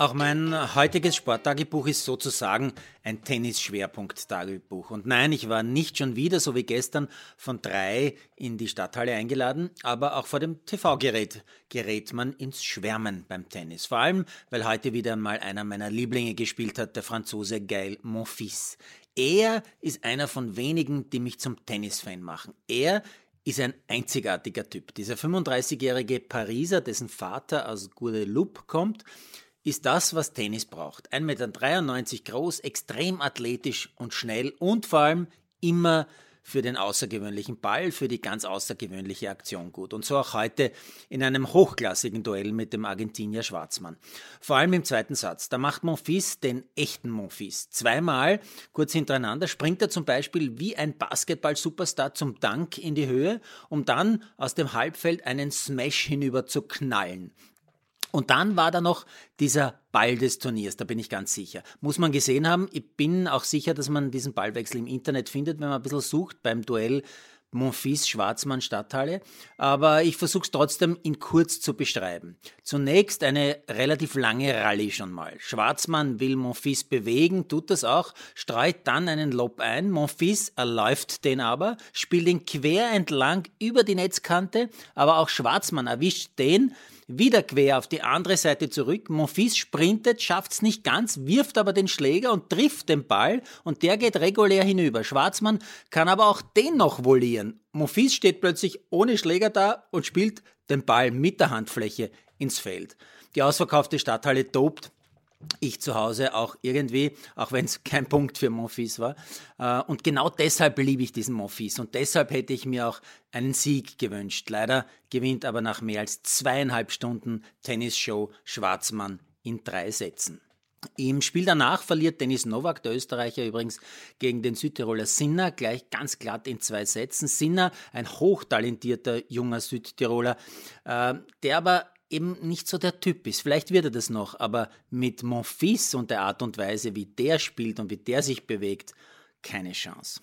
Auch mein heutiges Sporttagebuch ist sozusagen ein Tennis-Schwerpunkt-Tagebuch. Und nein, ich war nicht schon wieder, so wie gestern, von drei in die Stadthalle eingeladen, aber auch vor dem TV-Gerät gerät man ins Schwärmen beim Tennis. Vor allem, weil heute wieder mal einer meiner Lieblinge gespielt hat, der Franzose Gail Monfils. Er ist einer von wenigen, die mich zum Tennisfan machen. Er ist ein einzigartiger Typ. Dieser 35-jährige Pariser, dessen Vater aus Guadeloupe kommt, ist das, was Tennis braucht. 1,93 Meter groß, extrem athletisch und schnell und vor allem immer für den außergewöhnlichen Ball, für die ganz außergewöhnliche Aktion gut. Und so auch heute in einem hochklassigen Duell mit dem Argentinier Schwarzmann. Vor allem im zweiten Satz. Da macht Monfils den echten Monfils. Zweimal, kurz hintereinander, springt er zum Beispiel wie ein Basketball-Superstar zum Dank in die Höhe, um dann aus dem Halbfeld einen Smash hinüber zu knallen. Und dann war da noch dieser Ball des Turniers, da bin ich ganz sicher. Muss man gesehen haben. Ich bin auch sicher, dass man diesen Ballwechsel im Internet findet, wenn man ein bisschen sucht beim Duell Monfils Schwarzmann Stadthalle, aber ich versuche es trotzdem in kurz zu beschreiben. Zunächst eine relativ lange Rallye schon mal. Schwarzmann will Monfils bewegen, tut das auch, streut dann einen Lob ein. Monfils erläuft den aber, spielt ihn quer entlang über die Netzkante, aber auch Schwarzmann erwischt den, wieder quer auf die andere Seite zurück. Monfils sprintet, schafft's nicht ganz, wirft aber den Schläger und trifft den Ball und der geht regulär hinüber. Schwarzmann kann aber auch den noch volieren. Monfils steht plötzlich ohne Schläger da und spielt den Ball mit der Handfläche ins Feld. Die ausverkaufte Stadthalle tobt ich zu Hause auch irgendwie, auch wenn es kein Punkt für Monfils war. Äh, und genau deshalb liebe ich diesen Monfils und deshalb hätte ich mir auch einen Sieg gewünscht. Leider gewinnt aber nach mehr als zweieinhalb Stunden Tennisshow Schwarzmann in drei Sätzen. Im Spiel danach verliert Denis Nowak, der Österreicher übrigens, gegen den Südtiroler Sinner, gleich ganz glatt in zwei Sätzen. Sinner, ein hochtalentierter junger Südtiroler, äh, der aber eben nicht so der Typ ist. Vielleicht wird er das noch, aber mit Monfils und der Art und Weise, wie der spielt und wie der sich bewegt, keine Chance.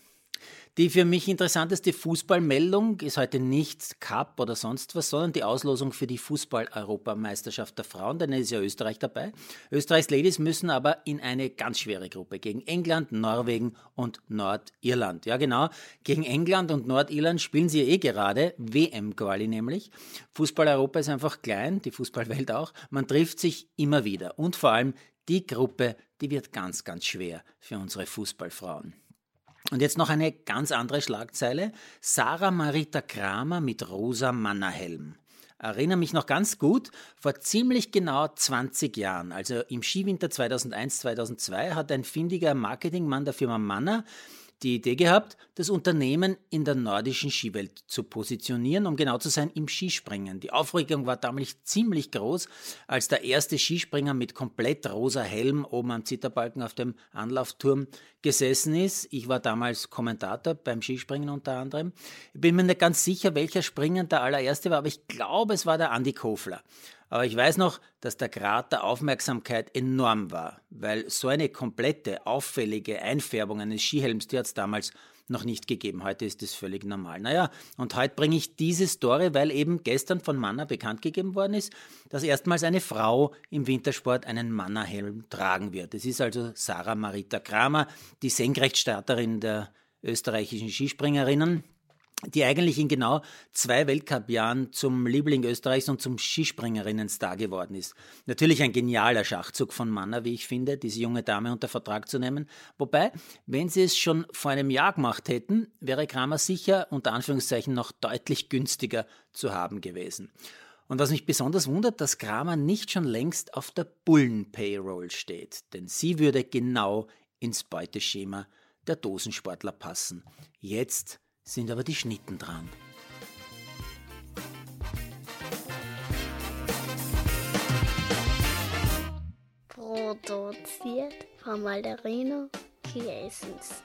Die für mich interessanteste Fußballmeldung ist heute nicht Cup oder sonst was, sondern die Auslosung für die Fußball-Europameisterschaft der Frauen, denn es ist ja Österreich dabei. Österreichs Ladies müssen aber in eine ganz schwere Gruppe gegen England, Norwegen und Nordirland. Ja genau, gegen England und Nordirland spielen sie eh gerade, WM-Quali nämlich. Fußball-Europa ist einfach klein, die Fußballwelt auch. Man trifft sich immer wieder und vor allem die Gruppe, die wird ganz, ganz schwer für unsere Fußballfrauen. Und jetzt noch eine ganz andere Schlagzeile. Sarah Marita Kramer mit rosa Mannerhelm. Erinnere mich noch ganz gut, vor ziemlich genau 20 Jahren, also im Skiwinter 2001-2002, hat ein findiger Marketingmann der Firma Manner die Idee gehabt, das Unternehmen in der nordischen Skiwelt zu positionieren, um genau zu sein im Skispringen. Die Aufregung war damals ziemlich groß, als der erste Skispringer mit komplett rosa Helm oben am Zitterbalken auf dem Anlaufturm gesessen ist. Ich war damals Kommentator beim Skispringen unter anderem. Ich bin mir nicht ganz sicher, welcher Springer der allererste war, aber ich glaube, es war der Andi Kofler. Aber ich weiß noch, dass der Grad der Aufmerksamkeit enorm war, weil so eine komplette, auffällige Einfärbung eines Skihelms, die hat es damals noch nicht gegeben. Heute ist das völlig normal. Naja, und heute bringe ich diese Story, weil eben gestern von Manna bekannt gegeben worden ist, dass erstmals eine Frau im Wintersport einen Manna-Helm tragen wird. Es ist also Sarah Marita Kramer, die Senkrechtstarterin der österreichischen Skispringerinnen die eigentlich in genau zwei Weltcup-Jahren zum Liebling Österreichs und zum Skispringerinnen-Star geworden ist. Natürlich ein genialer Schachzug von Manner, wie ich finde, diese junge Dame unter Vertrag zu nehmen. Wobei, wenn sie es schon vor einem Jahr gemacht hätten, wäre Kramer sicher unter Anführungszeichen noch deutlich günstiger zu haben gewesen. Und was mich besonders wundert, dass Kramer nicht schon längst auf der Bullen-Payroll steht, denn sie würde genau ins Beuteschema der Dosensportler passen. Jetzt sind aber die Schnitten dran. Produziert von Malderino Chiesens.